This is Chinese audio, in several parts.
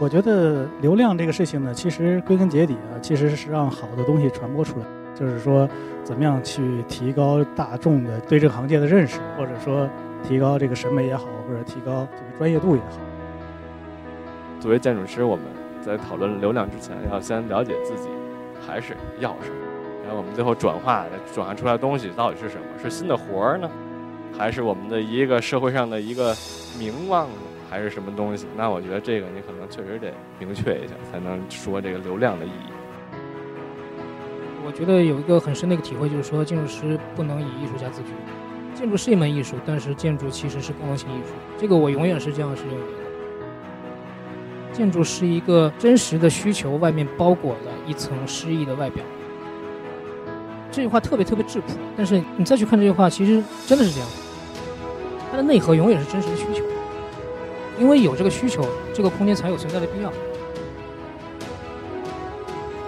我觉得流量这个事情呢，其实归根结底啊，其实是让好的东西传播出来，就是说怎么样去提高大众的对这个行业的认识，或者说提高这个审美也好，或者提高这个专业度也好。作为建筑师，我们在讨论流量之前，要先了解自己还是要什么，然后我们最后转化转化出来的东西到底是什么？是新的活儿呢，还是我们的一个社会上的一个名望呢？还是什么东西？那我觉得这个你可能确实得明确一下，才能说这个流量的意义。我觉得有一个很深的一个体会，就是说建筑师不能以艺术家自居。建筑是一门艺术，但是建筑其实是功能性艺术。这个我永远是这样是认为的。建筑是一个真实的需求，外面包裹了一层诗意的外表。这句话特别特别质朴，但是你再去看这句话，其实真的是这样。它的内核永远是真实的需求。因为有这个需求，这个空间才有存在的必要。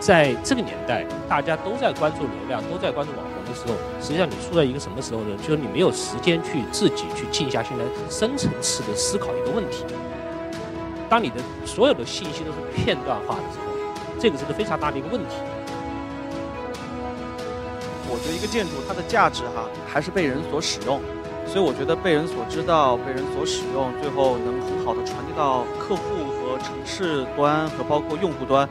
在这个年代，大家都在关注流量，都在关注网红的时候，实际上你处在一个什么时候呢？就是你没有时间去自己去静下心来，深层次的思考一个问题。当你的所有的信息都是片段化的时候，这个是个非常大的一个问题。我觉得一个建筑它的价值哈，还是被人所使用。所以我觉得被人所知道、被人所使用，最后能很好的传递到客户和城市端和包括用户端，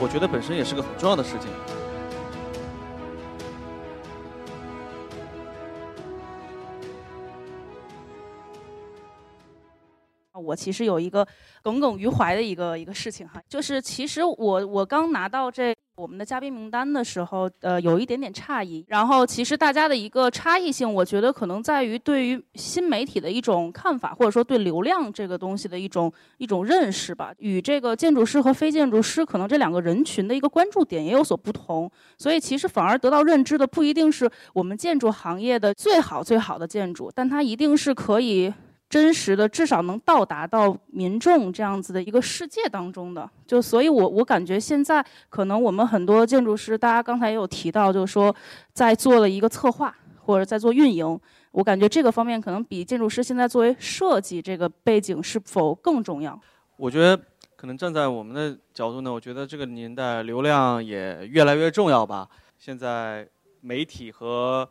我觉得本身也是个很重要的事情。我其实有一个耿耿于怀的一个一个事情哈，就是其实我我刚拿到这。我们的嘉宾名单的时候，呃，有一点点诧异。然后，其实大家的一个差异性，我觉得可能在于对于新媒体的一种看法，或者说对流量这个东西的一种一种认识吧。与这个建筑师和非建筑师，可能这两个人群的一个关注点也有所不同。所以，其实反而得到认知的不一定是我们建筑行业的最好最好的建筑，但它一定是可以。真实的，至少能到达到民众这样子的一个世界当中的，就所以，我我感觉现在可能我们很多建筑师，大家刚才也有提到，就是说在做了一个策划或者在做运营，我感觉这个方面可能比建筑师现在作为设计这个背景是否更重要？我觉得可能站在我们的角度呢，我觉得这个年代流量也越来越重要吧。现在媒体和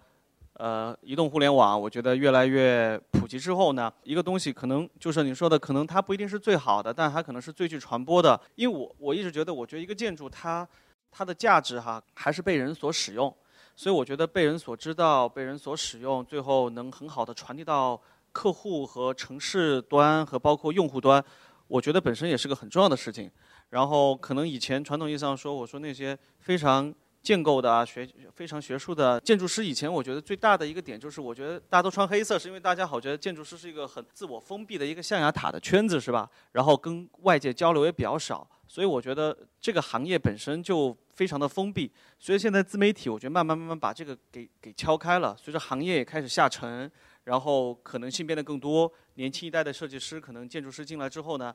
呃，移动互联网，我觉得越来越普及之后呢，一个东西可能就是你说的，可能它不一定是最好的，但它可能是最具传播的。因为我我一直觉得，我觉得一个建筑它它的价值哈，还是被人所使用，所以我觉得被人所知道、被人所使用，最后能很好的传递到客户和城市端和包括用户端，我觉得本身也是个很重要的事情。然后可能以前传统意义上说，我说那些非常。建构的啊，学非常学术的建筑师。以前我觉得最大的一个点就是，我觉得大家都穿黑色，是因为大家好觉得建筑师是一个很自我封闭的一个象牙塔的圈子，是吧？然后跟外界交流也比较少，所以我觉得这个行业本身就非常的封闭。所以现在自媒体，我觉得慢慢慢慢把这个给给敲开了。随着行业也开始下沉，然后可能性变得更多，年轻一代的设计师，可能建筑师进来之后呢，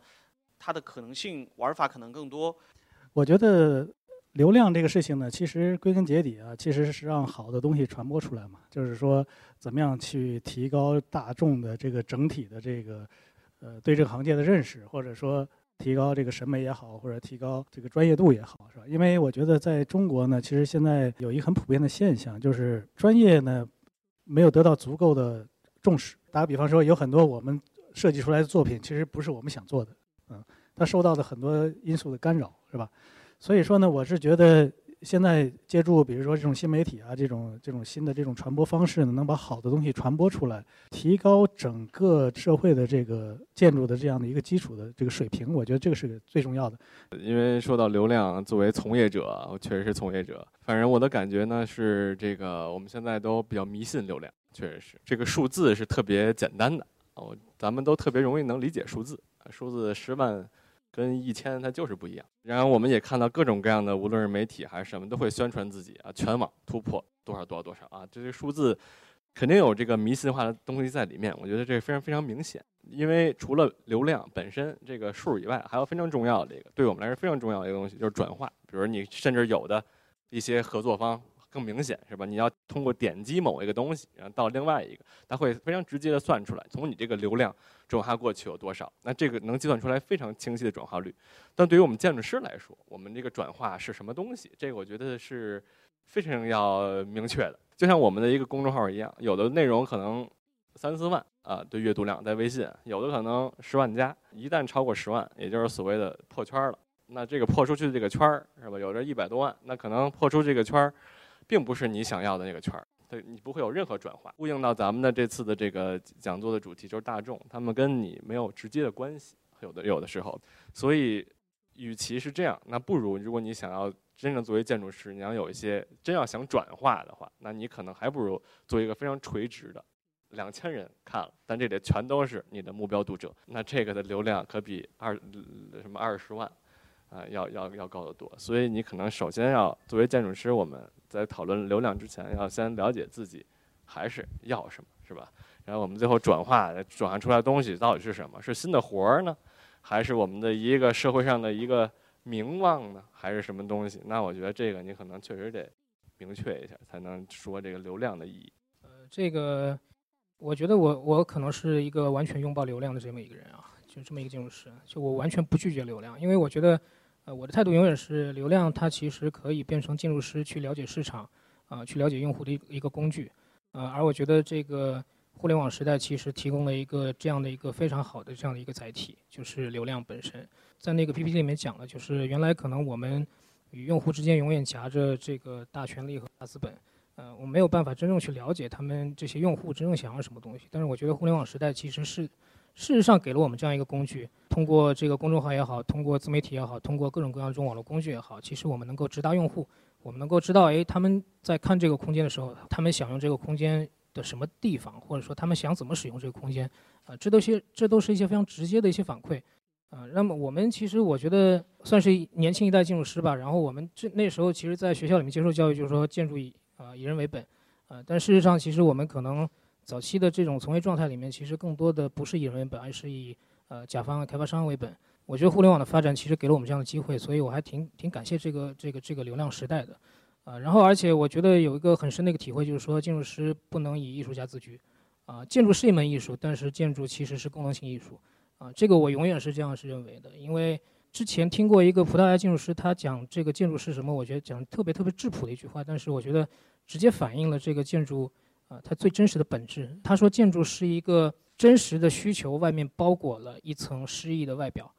他的可能性玩法可能更多。我觉得。流量这个事情呢，其实归根结底啊，其实是让好的东西传播出来嘛。就是说，怎么样去提高大众的这个整体的这个，呃，对这个行业的认识，或者说提高这个审美也好，或者提高这个专业度也好，是吧？因为我觉得在中国呢，其实现在有一个很普遍的现象，就是专业呢没有得到足够的重视。打个比方说，有很多我们设计出来的作品，其实不是我们想做的，嗯，它受到的很多因素的干扰，是吧？所以说呢，我是觉得现在借助比如说这种新媒体啊，这种这种新的这种传播方式呢，能把好的东西传播出来，提高整个社会的这个建筑的这样的一个基础的这个水平，我觉得这个是最重要的。因为说到流量，作为从业者，我确实是从业者。反正我的感觉呢是，这个我们现在都比较迷信流量，确实是这个数字是特别简单的，哦，咱们都特别容易能理解数字，数字十万。跟一千它就是不一样。然后我们也看到各种各样的，无论是媒体还是什么，都会宣传自己啊，全网突破多少多少多少啊，这些数字肯定有这个迷信化的东西在里面。我觉得这非常非常明显，因为除了流量本身这个数以外，还有非常重要的一个对我们来说非常重要的一个东西，就是转化。比如你甚至有的一些合作方更明显，是吧？你要通过点击某一个东西，然后到另外一个，它会非常直接的算出来，从你这个流量转化过去有多少，那这个能计算出来非常清晰的转化率。但对于我们建筑师来说，我们这个转化是什么东西？这个我觉得是非常要明确的。就像我们的一个公众号一样，有的内容可能三四万啊的阅读量在微信，有的可能十万加，一旦超过十万，也就是所谓的破圈了。那这个破出去的这个圈儿是吧？有着一百多万，那可能破出这个圈儿，并不是你想要的那个圈儿，对你不会有任何转化。呼应到咱们的这次的这个讲座的主题，就是大众，他们跟你没有直接的关系，有的有的时候。所以，与其是这样，那不如如果你想要真正作为建筑师，你要有一些真要想转化的话，那你可能还不如做一个非常垂直的，两千人看了，但这里全都是你的目标读者，那这个的流量可比二什么二十万。啊，要要要高得多，所以你可能首先要作为建筑师，我们在讨论流量之前，要先了解自己还是要什么，是吧？然后我们最后转化转化出来的东西到底是什么？是新的活儿呢，还是我们的一个社会上的一个名望呢，还是什么东西？那我觉得这个你可能确实得明确一下，才能说这个流量的意义。呃，这个我觉得我我可能是一个完全拥抱流量的这么一个人啊，就这么一个建筑师，就我完全不拒绝流量，因为我觉得。呃，我的态度永远是流量，它其实可以变成建筑师去了解市场，啊，去了解用户的一一个工具，呃，而我觉得这个互联网时代其实提供了一个这样的一个非常好的这样的一个载体，就是流量本身。在那个 PPT 里面讲了，就是原来可能我们与用户之间永远夹着这个大权力和大资本，呃，我没有办法真正去了解他们这些用户真正想要什么东西。但是我觉得互联网时代其实是。事实上，给了我们这样一个工具，通过这个公众号也好，通过自媒体也好，通过各种各样这种网络工具也好，其实我们能够直达用户，我们能够知道，哎，他们在看这个空间的时候，他们想用这个空间的什么地方，或者说他们想怎么使用这个空间，啊，这都些这都是一些非常直接的一些反馈，啊，那么我们其实我觉得算是年轻一代建筑师吧，然后我们这那时候其实在学校里面接受教育，就是说建筑以啊以人为本，啊，但事实上其实我们可能。早期的这种从业状态里面，其实更多的不是以人为本，而是以呃甲方、开发商为本。我觉得互联网的发展其实给了我们这样的机会，所以我还挺挺感谢这个这个这个流量时代的。啊，然后而且我觉得有一个很深的一个体会，就是说建筑师不能以艺术家自居。啊，建筑是一门艺术，但是建筑其实是功能性艺术。啊，这个我永远是这样是认为的，因为之前听过一个葡萄牙建筑师他讲这个建筑是什么，我觉得讲特别特别质朴的一句话，但是我觉得直接反映了这个建筑。啊，它最真实的本质。他说，建筑是一个真实的需求，外面包裹了一层诗意的外表。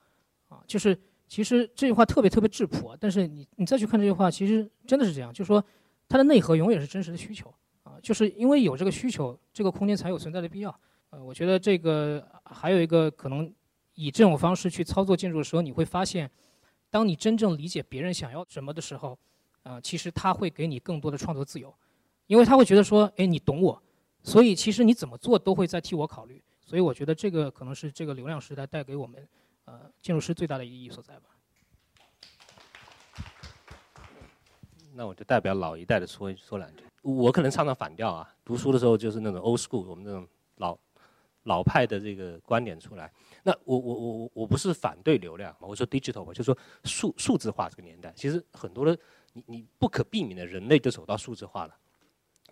啊，就是其实这句话特别特别质朴啊，但是你你再去看这句话，其实真的是这样，就是说它的内核永远是真实的需求。啊，就是因为有这个需求，这个空间才有存在的必要。呃，我觉得这个还有一个可能，以这种方式去操作建筑的时候，你会发现，当你真正理解别人想要什么的时候，啊，其实他会给你更多的创作自由。因为他会觉得说，哎，你懂我，所以其实你怎么做都会在替我考虑，所以我觉得这个可能是这个流量时代带给我们，呃，建筑师最大的意义所在吧。那我就代表老一代的说说两句，我可能唱唱反调啊。读书的时候就是那种 old school，我们那种老老派的这个观点出来。那我我我我我不是反对流量，我说 digital，吧就说数数字化这个年代，其实很多的你你不可避免的，人类就走到数字化了。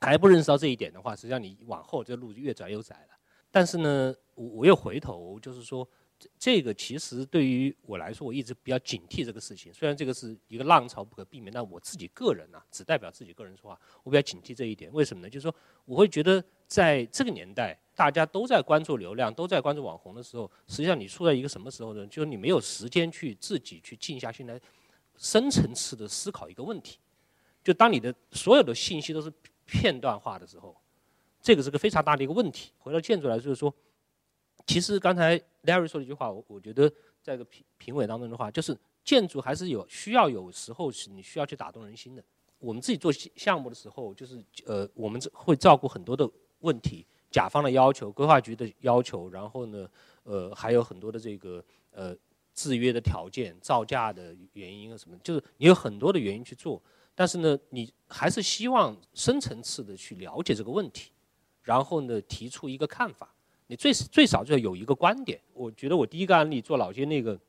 还不认识到这一点的话，实际上你往后这路就越窄越窄了。但是呢，我我又回头就是说，这这个其实对于我来说，我一直比较警惕这个事情。虽然这个是一个浪潮不可避免，但我自己个人呢，只代表自己个人说话，我比较警惕这一点。为什么呢？就是说，我会觉得在这个年代，大家都在关注流量，都在关注网红的时候，实际上你处在一个什么时候呢？就是你没有时间去自己去静下心来，深层次的思考一个问题。就当你的所有的信息都是。片段化的时候，这个是个非常大的一个问题。回到建筑来，就是说，其实刚才 Larry 说的一句话，我我觉得在个评评委当中的话，就是建筑还是有需要有时候是你需要去打动人心的。我们自己做项目的时候，就是呃，我们会照顾很多的问题，甲方的要求、规划局的要求，然后呢，呃，还有很多的这个呃制约的条件、造价的原因啊什么，就是你有很多的原因去做。但是呢，你还是希望深层次的去了解这个问题，然后呢，提出一个看法。你最最少就要有一个观点。我觉得我第一个案例做老街那个，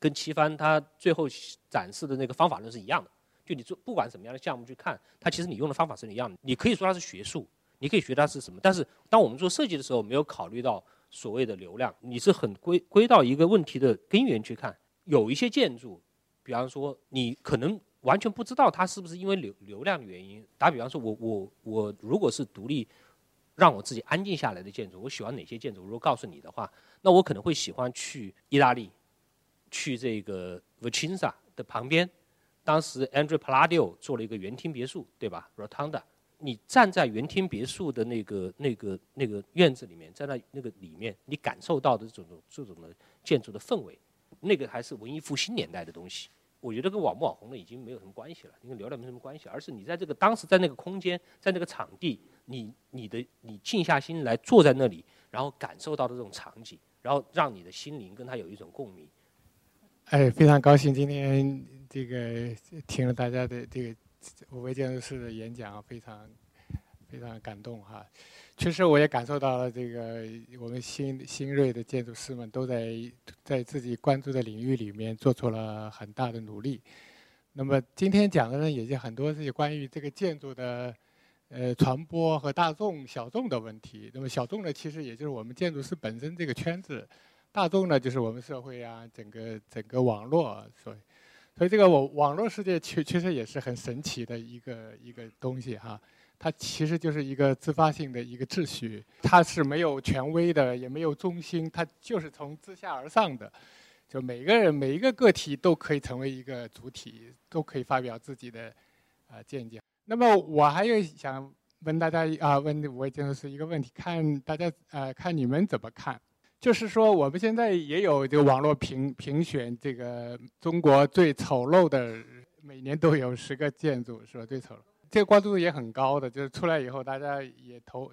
跟七番他最后展示的那个方法论是一样的。就你做不管什么样的项目去看，它其实你用的方法是一样的。你可以说它是学术，你可以学它是什么，但是当我们做设计的时候，没有考虑到所谓的流量，你是很归归到一个问题的根源去看。有一些建筑，比方说你可能完全不知道它是不是因为流流量的原因。打比方说，我我我如果是独立，让我自己安静下来的建筑，我喜欢哪些建筑？如果告诉你的话，那我可能会喜欢去意大利，去这个 Vicenza 的旁边。当时 Andrea Palladio 做了一个园厅别墅，对吧？Rotonda，你站在园厅别墅的那个、那个、那个院子里面，在那那个里面，你感受到的这种、这种的建筑的氛围，那个还是文艺复兴年代的东西。我觉得跟网不网红的已经没有什么关系了，跟流量没什么关系，而是你在这个当时在那个空间，在那个场地，你你的你静下心来坐在那里，然后感受到的这种场景，然后让你的心灵跟它有一种共鸣。哎，非常高兴今天这个听了大家的这个五位建筑师的演讲，非常非常感动哈。确实，我也感受到了这个我们新新锐的建筑师们都在在自己关注的领域里面做出了很大的努力。那么今天讲的呢，也就很多是关于这个建筑的呃传播和大众小众的问题。那么小众呢，其实也就是我们建筑师本身这个圈子。大众呢，就是我们社会啊，整个整个网络，所以，所以这个网网络世界确确实也是很神奇的一个一个东西哈。它其实就是一个自发性的一个秩序，它是没有权威的，也没有中心，它就是从自下而上的，就每个人每一个个体都可以成为一个主体，都可以发表自己的啊见解。那么我还有想问大家啊，问五位建筑师一个问题，看大家呃，看你们怎么看？就是说，我们现在也有这个网络评评选，这个中国最丑陋的，每年都有十个建筑，是吧？最丑陋，这个关注度也很高的。就是出来以后，大家也投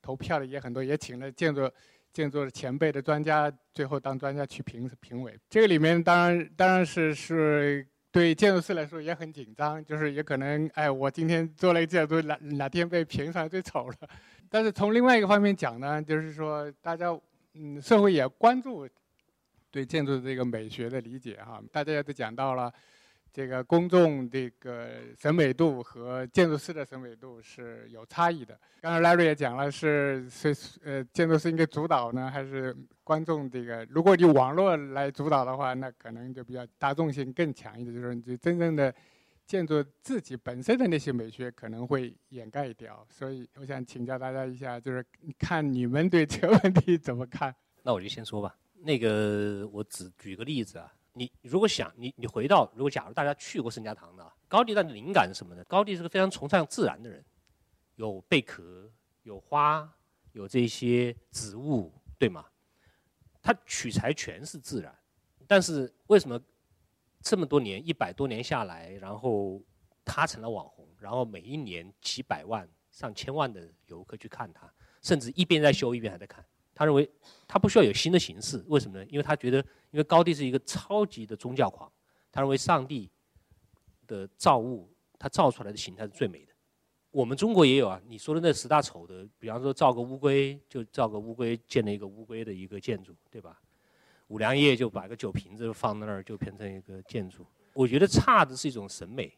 投票的也很多，也请了建筑建筑的前辈的专家，最后当专家去评评委。这个里面当然当然是是对建筑师来说也很紧张，就是也可能哎，我今天做了一个建筑，哪哪天被评上最丑了。但是从另外一个方面讲呢，就是说大家。嗯，社会也关注对建筑这个美学的理解哈，大家也都讲到了，这个公众这个审美度和建筑师的审美度是有差异的。刚才 Larry 也讲了，是是呃，建筑师应该主导呢，还是观众这个？如果你网络来主导的话，那可能就比较大众性更强一点，就是你真正的建筑自己本身的那些美学可能会掩盖掉。所以我想请教大家一下，就是看你们对这个问题怎么看？那我就先说吧。那个，我只举个例子啊。你如果想你你回到，如果假如大家去过圣家堂的，高地的灵感是什么呢？高地是个非常崇尚自然的人，有贝壳，有花，有这些植物，对吗？他取材全是自然，但是为什么这么多年一百多年下来，然后他成了网红，然后每一年几百万、上千万的游客去看他，甚至一边在修一边还在看。他认为他不需要有新的形式，为什么呢？因为他觉得，因为高地是一个超级的宗教狂，他认为上帝的造物，他造出来的形态是最美的。我们中国也有啊，你说的那十大丑的，比方说造个乌龟，就造个乌龟建了一个乌龟的一个建筑，对吧？五粮液就把个酒瓶子放在那儿，就变成一个建筑。我觉得差的是一种审美，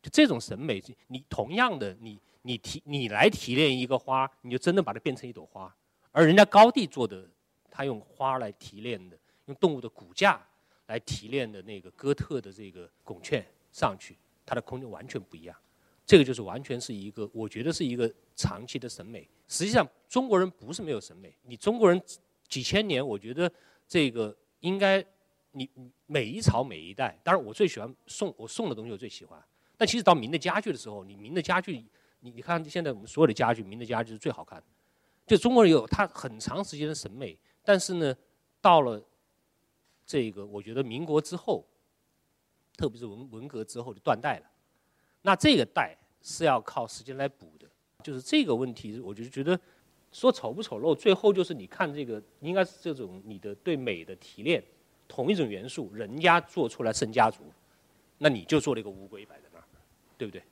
就这种审美，你同样的，你你提你来提炼一个花，你就真的把它变成一朵花。而人家高地做的，他用花来提炼的，用动物的骨架来提炼的那个哥特的这个拱券上去，它的空间完全不一样。这个就是完全是一个，我觉得是一个长期的审美。实际上，中国人不是没有审美，你中国人几千年，我觉得这个应该你每一朝每一代。当然，我最喜欢宋，我宋的东西我最喜欢。但其实到明的家具的时候，你明的家具，你你看现在我们所有的家具，明的家具是最好看的。就中国人有他很长时间的审美，但是呢，到了这个我觉得民国之后，特别是文文革之后就断代了。那这个代是要靠时间来补的。就是这个问题，我就觉得说丑不丑陋，最后就是你看这个应该是这种你的对美的提炼，同一种元素，人家做出来圣家族，那你就做了一个乌龟摆在那儿，对不对？